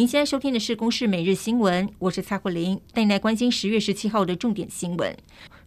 您现在收听的是《公视每日新闻》，我是蔡慧玲，带你来关心十月十七号的重点新闻。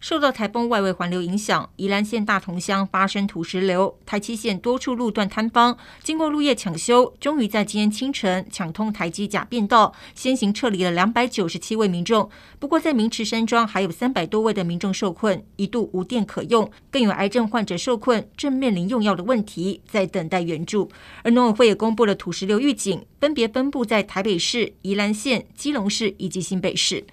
受到台风外围环流影响，宜兰县大同乡发生土石流，台七线多处路段坍方，经过路夜抢修，终于在今天清晨抢通台七甲便道，先行撤离了两百九十七位民众。不过，在明池山庄还有三百多位的民众受困，一度无电可用，更有癌症患者受困，正面临用药的问题，在等待援助。而农委会也公布了土石流预警，分别分布在。台北市、宜兰县、基隆市以及新北市。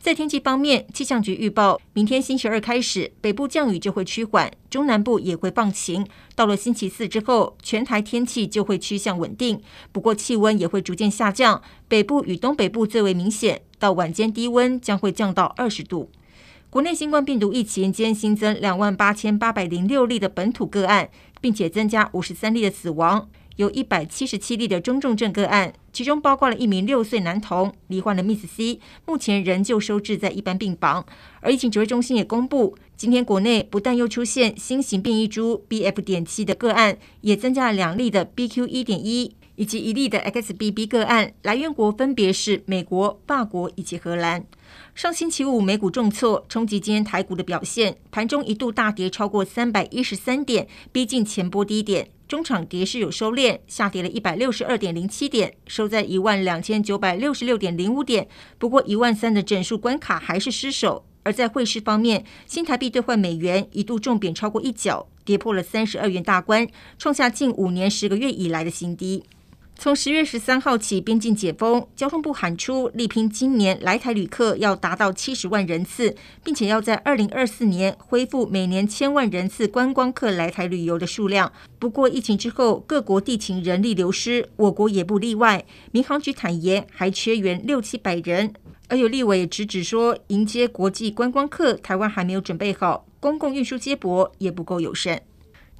在天气方面，气象局预报，明天星期二开始，北部降雨就会趋缓，中南部也会放晴。到了星期四之后，全台天气就会趋向稳定，不过气温也会逐渐下降。北部与东北部最为明显，到晚间低温将会降到二十度。国内新冠病毒疫情今天新增两万八千八百零六例的本土个案，并且增加五十三例的死亡。有一百七十七例的中重症个案，其中包括了一名六岁男童罹患了 Miss C，目前仍旧收治在一般病房。而疫情指挥中心也公布，今天国内不但又出现新型变异株 BF. 点七的个案，也增加了两例的 BQ. 一点一以及一例的 XBB 个案，来源国分别是美国、法国以及荷兰。上星期五美股重挫，冲击今天台股的表现，盘中一度大跌超过三百一十三点，逼近前波低点。中场跌势有收敛，下跌了一百六十二点零七点，收在一万两千九百六十六点零五点。不过一万三的整数关卡还是失守。而在汇市方面，新台币兑换美元一度重贬超过一角，跌破了三十二元大关，创下近五年十个月以来的新低。从十月十三号起，边境解封，交通部喊出力拼今年来台旅客要达到七十万人次，并且要在二零二四年恢复每年千万人次观光客来台旅游的数量。不过疫情之后，各国地勤人力流失，我国也不例外。民航局坦言还缺员六七百人，而有立委直指说，迎接国际观光客，台湾还没有准备好，公共运输接驳也不够友善。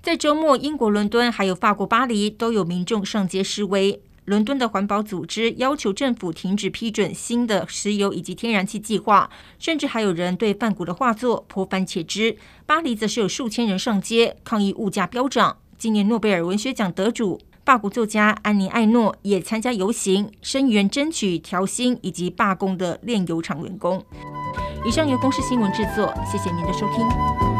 在周末，英国伦敦还有法国巴黎都有民众上街示威。伦敦的环保组织要求政府停止批准新的石油以及天然气计划，甚至还有人对梵谷的画作泼番茄汁。巴黎则是有数千人上街抗议物价飙涨。今年诺贝尔文学奖得主法国作家安妮·艾诺也参加游行，声援争取调薪以及罢工的炼油厂员工。以上由公视新闻制作，谢谢您的收听。